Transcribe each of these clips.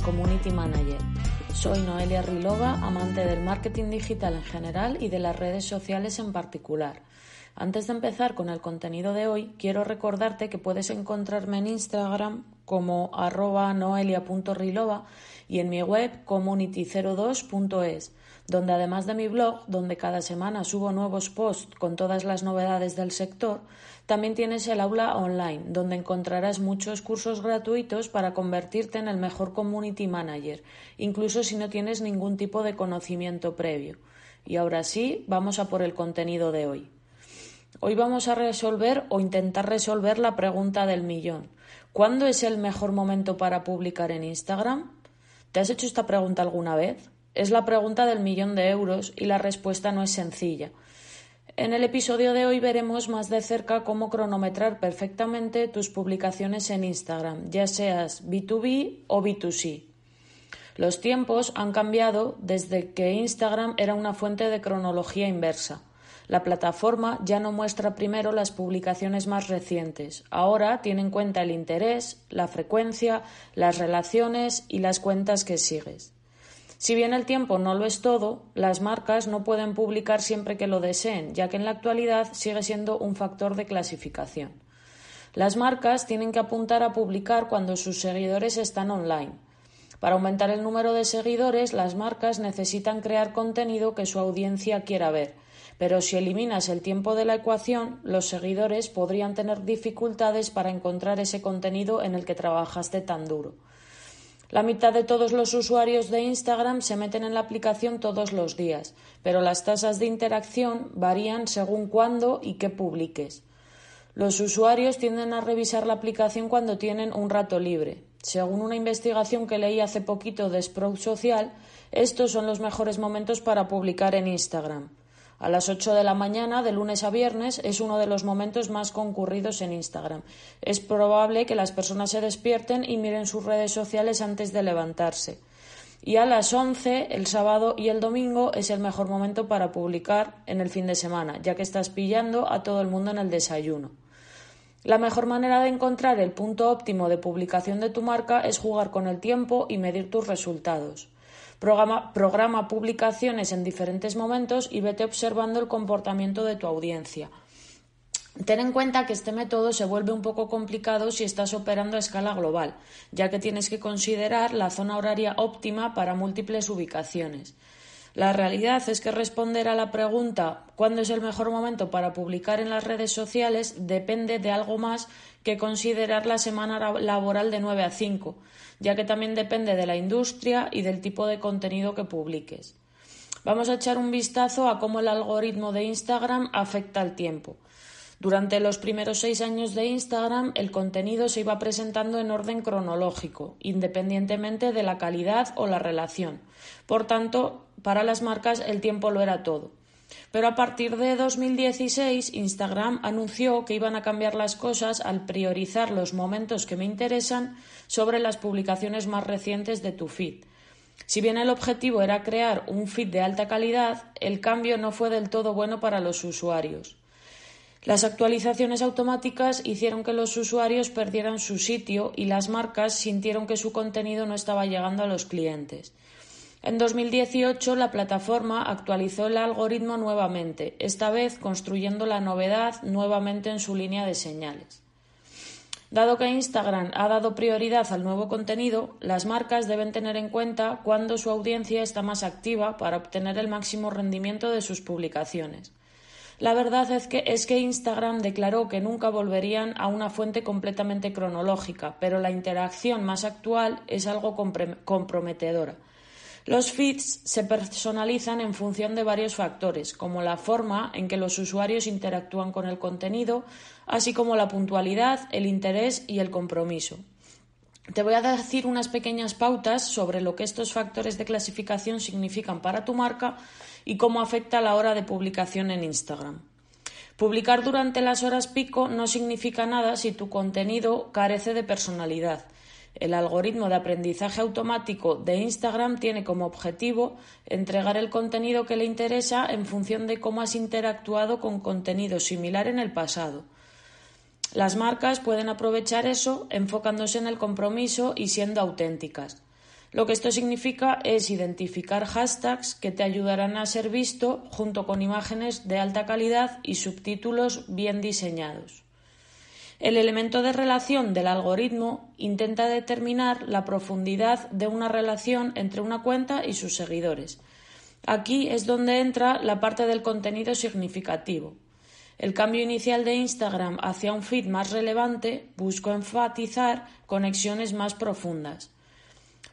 community managers. Soy Noelia Rilova, amante del marketing digital en general y de las redes sociales en particular. Antes de empezar con el contenido de hoy, quiero recordarte que puedes encontrarme en Instagram como arroba noelia.rilova y en mi web community02.es, donde además de mi blog, donde cada semana subo nuevos posts con todas las novedades del sector, también tienes el aula online, donde encontrarás muchos cursos gratuitos para convertirte en el mejor community manager, incluso si no tienes ningún tipo de conocimiento previo. Y ahora sí, vamos a por el contenido de hoy. Hoy vamos a resolver o intentar resolver la pregunta del millón. ¿Cuándo es el mejor momento para publicar en Instagram? ¿Te has hecho esta pregunta alguna vez? Es la pregunta del millón de euros y la respuesta no es sencilla. En el episodio de hoy veremos más de cerca cómo cronometrar perfectamente tus publicaciones en Instagram, ya seas B2B o B2C. Los tiempos han cambiado desde que Instagram era una fuente de cronología inversa. La plataforma ya no muestra primero las publicaciones más recientes. Ahora tiene en cuenta el interés, la frecuencia, las relaciones y las cuentas que sigues. Si bien el tiempo no lo es todo, las marcas no pueden publicar siempre que lo deseen, ya que en la actualidad sigue siendo un factor de clasificación. Las marcas tienen que apuntar a publicar cuando sus seguidores están online. Para aumentar el número de seguidores, las marcas necesitan crear contenido que su audiencia quiera ver, pero si eliminas el tiempo de la ecuación, los seguidores podrían tener dificultades para encontrar ese contenido en el que trabajaste tan duro. La mitad de todos los usuarios de Instagram se meten en la aplicación todos los días, pero las tasas de interacción varían según cuándo y qué publiques. Los usuarios tienden a revisar la aplicación cuando tienen un rato libre. Según una investigación que leí hace poquito de Sprout Social, estos son los mejores momentos para publicar en Instagram. A las 8 de la mañana, de lunes a viernes, es uno de los momentos más concurridos en Instagram. Es probable que las personas se despierten y miren sus redes sociales antes de levantarse. Y a las 11, el sábado y el domingo, es el mejor momento para publicar en el fin de semana, ya que estás pillando a todo el mundo en el desayuno. La mejor manera de encontrar el punto óptimo de publicación de tu marca es jugar con el tiempo y medir tus resultados. Programa, publicaciones en diferentes momentos y vete observando el comportamiento de tu audiencia. Ten en cuenta que este método se vuelve un poco complicado si estás operando a escala global, ya que tienes que considerar la zona horaria óptima para múltiples ubicaciones. La realidad es que responder a la pregunta ¿cuándo es el mejor momento para publicar en las redes sociales? depende de algo más que considerar la semana laboral de 9 a 5, ya que también depende de la industria y del tipo de contenido que publiques. Vamos a echar un vistazo a cómo el algoritmo de Instagram afecta al tiempo. Durante los primeros seis años de Instagram, el contenido se iba presentando en orden cronológico, independientemente de la calidad o la relación. Por tanto, para las marcas el tiempo lo era todo. Pero a partir de 2016, Instagram anunció que iban a cambiar las cosas al priorizar los momentos que me interesan sobre las publicaciones más recientes de tu feed. Si bien el objetivo era crear un feed de alta calidad, el cambio no fue del todo bueno para los usuarios. Las actualizaciones automáticas hicieron que los usuarios perdieran su sitio y las marcas sintieron que su contenido no estaba llegando a los clientes. En 2018 la plataforma actualizó el algoritmo nuevamente, esta vez construyendo la novedad nuevamente en su línea de señales. Dado que Instagram ha dado prioridad al nuevo contenido, las marcas deben tener en cuenta cuándo su audiencia está más activa para obtener el máximo rendimiento de sus publicaciones. La verdad es que, es que Instagram declaró que nunca volverían a una fuente completamente cronológica, pero la interacción más actual es algo comprometedora. Los feeds se personalizan en función de varios factores, como la forma en que los usuarios interactúan con el contenido, así como la puntualidad, el interés y el compromiso. Te voy a decir unas pequeñas pautas sobre lo que estos factores de clasificación significan para tu marca y cómo afecta la hora de publicación en Instagram. Publicar durante las horas pico no significa nada si tu contenido carece de personalidad. El algoritmo de aprendizaje automático de Instagram tiene como objetivo entregar el contenido que le interesa en función de cómo has interactuado con contenido similar en el pasado. Las marcas pueden aprovechar eso enfocándose en el compromiso y siendo auténticas. Lo que esto significa es identificar hashtags que te ayudarán a ser visto junto con imágenes de alta calidad y subtítulos bien diseñados. El elemento de relación del algoritmo intenta determinar la profundidad de una relación entre una cuenta y sus seguidores. Aquí es donde entra la parte del contenido significativo. El cambio inicial de Instagram hacia un feed más relevante buscó enfatizar conexiones más profundas.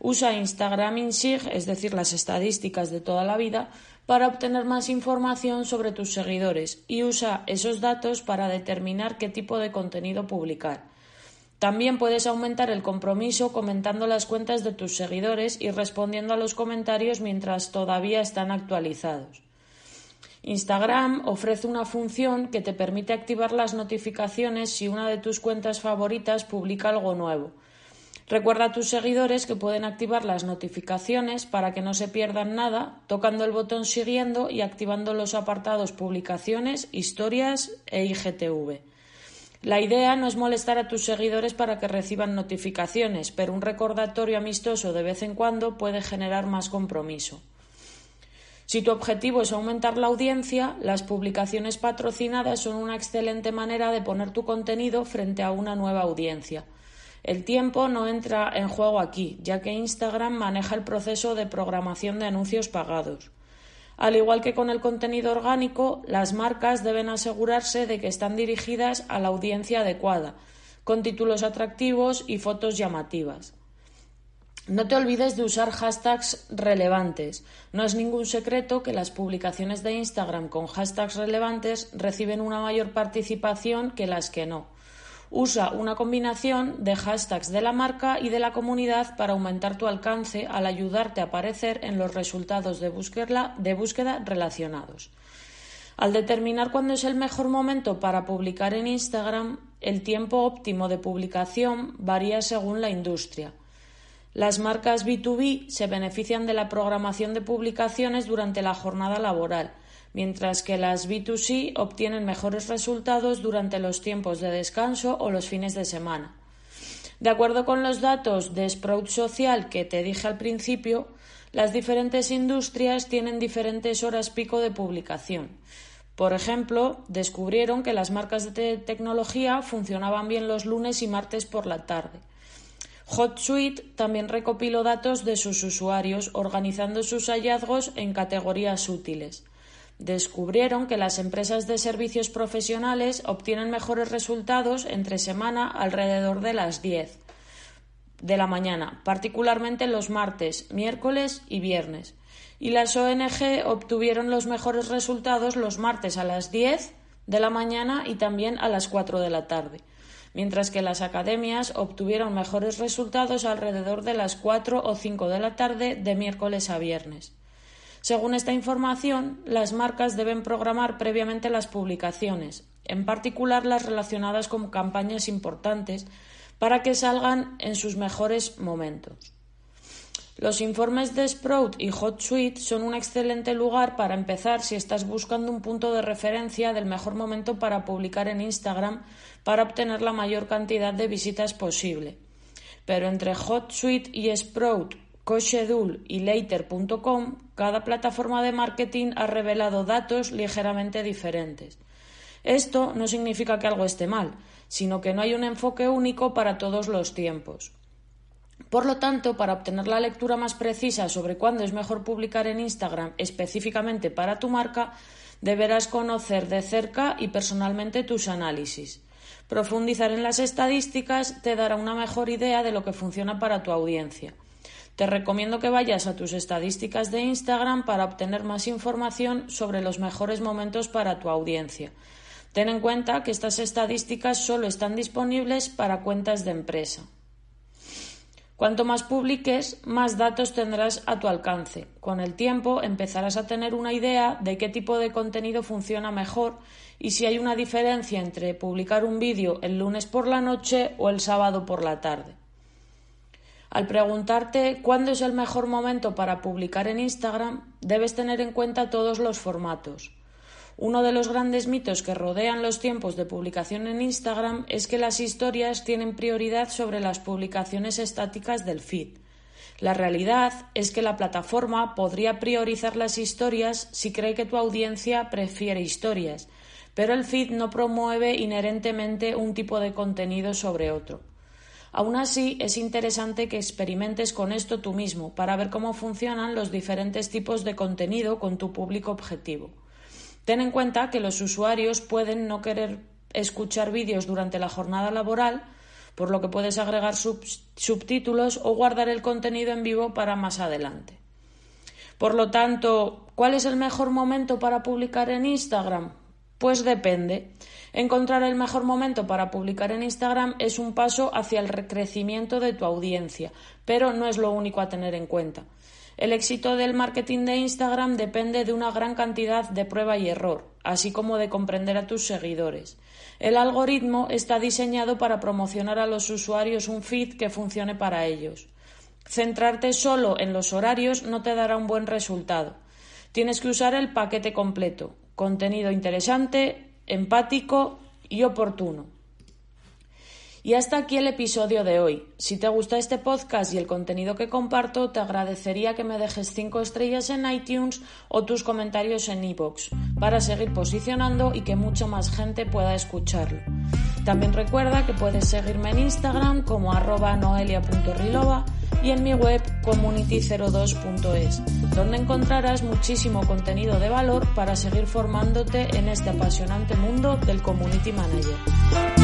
Usa Instagram InSig, es decir, las estadísticas de toda la vida, para obtener más información sobre tus seguidores y usa esos datos para determinar qué tipo de contenido publicar. También puedes aumentar el compromiso comentando las cuentas de tus seguidores y respondiendo a los comentarios mientras todavía están actualizados. Instagram ofrece una función que te permite activar las notificaciones si una de tus cuentas favoritas publica algo nuevo. Recuerda a tus seguidores que pueden activar las notificaciones para que no se pierdan nada tocando el botón siguiendo y activando los apartados publicaciones, historias e IGTV. La idea no es molestar a tus seguidores para que reciban notificaciones, pero un recordatorio amistoso de vez en cuando puede generar más compromiso. Si tu objetivo es aumentar la audiencia, las publicaciones patrocinadas son una excelente manera de poner tu contenido frente a una nueva audiencia. El tiempo no entra en juego aquí, ya que Instagram maneja el proceso de programación de anuncios pagados. Al igual que con el contenido orgánico, las marcas deben asegurarse de que están dirigidas a la audiencia adecuada, con títulos atractivos y fotos llamativas. No te olvides de usar hashtags relevantes. No es ningún secreto que las publicaciones de Instagram con hashtags relevantes reciben una mayor participación que las que no. Usa una combinación de hashtags de la marca y de la comunidad para aumentar tu alcance al ayudarte a aparecer en los resultados de búsqueda, de búsqueda relacionados. Al determinar cuándo es el mejor momento para publicar en Instagram, el tiempo óptimo de publicación varía según la industria. Las marcas B2B se benefician de la programación de publicaciones durante la jornada laboral, mientras que las B2C obtienen mejores resultados durante los tiempos de descanso o los fines de semana. De acuerdo con los datos de Sprout Social que te dije al principio, las diferentes industrias tienen diferentes horas pico de publicación. Por ejemplo, descubrieron que las marcas de tecnología funcionaban bien los lunes y martes por la tarde. HotSuite también recopiló datos de sus usuarios, organizando sus hallazgos en categorías útiles descubrieron que las empresas de servicios profesionales obtienen mejores resultados entre semana alrededor de las 10 de la mañana, particularmente los martes, miércoles y viernes. Y las ONG obtuvieron los mejores resultados los martes a las 10 de la mañana y también a las 4 de la tarde, mientras que las academias obtuvieron mejores resultados alrededor de las 4 o 5 de la tarde de miércoles a viernes. Según esta información, las marcas deben programar previamente las publicaciones, en particular las relacionadas con campañas importantes, para que salgan en sus mejores momentos. Los informes de Sprout y HotSuite son un excelente lugar para empezar si estás buscando un punto de referencia del mejor momento para publicar en Instagram para obtener la mayor cantidad de visitas posible. Pero entre HotSuite y Sprout CoSchedule y Later.com, cada plataforma de marketing ha revelado datos ligeramente diferentes. Esto no significa que algo esté mal, sino que no hay un enfoque único para todos los tiempos. Por lo tanto, para obtener la lectura más precisa sobre cuándo es mejor publicar en Instagram específicamente para tu marca, deberás conocer de cerca y personalmente tus análisis. Profundizar en las estadísticas te dará una mejor idea de lo que funciona para tu audiencia. Te recomiendo que vayas a tus estadísticas de Instagram para obtener más información sobre los mejores momentos para tu audiencia. Ten en cuenta que estas estadísticas solo están disponibles para cuentas de empresa. Cuanto más publiques, más datos tendrás a tu alcance. Con el tiempo empezarás a tener una idea de qué tipo de contenido funciona mejor y si hay una diferencia entre publicar un vídeo el lunes por la noche o el sábado por la tarde. Al preguntarte cuándo es el mejor momento para publicar en Instagram, debes tener en cuenta todos los formatos. Uno de los grandes mitos que rodean los tiempos de publicación en Instagram es que las historias tienen prioridad sobre las publicaciones estáticas del feed. La realidad es que la plataforma podría priorizar las historias si cree que tu audiencia prefiere historias, pero el feed no promueve inherentemente un tipo de contenido sobre otro. Aún así, es interesante que experimentes con esto tú mismo para ver cómo funcionan los diferentes tipos de contenido con tu público objetivo. Ten en cuenta que los usuarios pueden no querer escuchar vídeos durante la jornada laboral, por lo que puedes agregar subtítulos o guardar el contenido en vivo para más adelante. Por lo tanto, ¿cuál es el mejor momento para publicar en Instagram? Pues depende. Encontrar el mejor momento para publicar en Instagram es un paso hacia el crecimiento de tu audiencia, pero no es lo único a tener en cuenta. El éxito del marketing de Instagram depende de una gran cantidad de prueba y error, así como de comprender a tus seguidores. El algoritmo está diseñado para promocionar a los usuarios un feed que funcione para ellos. Centrarte solo en los horarios no te dará un buen resultado. Tienes que usar el paquete completo, contenido interesante, empático y oportuno. Y hasta aquí el episodio de hoy. Si te gusta este podcast y el contenido que comparto, te agradecería que me dejes 5 estrellas en iTunes o tus comentarios en iVoox para seguir posicionando y que mucha más gente pueda escucharlo. También recuerda que puedes seguirme en Instagram como arroba noelia.rilova y en mi web community02.es, donde encontrarás muchísimo contenido de valor para seguir formándote en este apasionante mundo del Community Manager.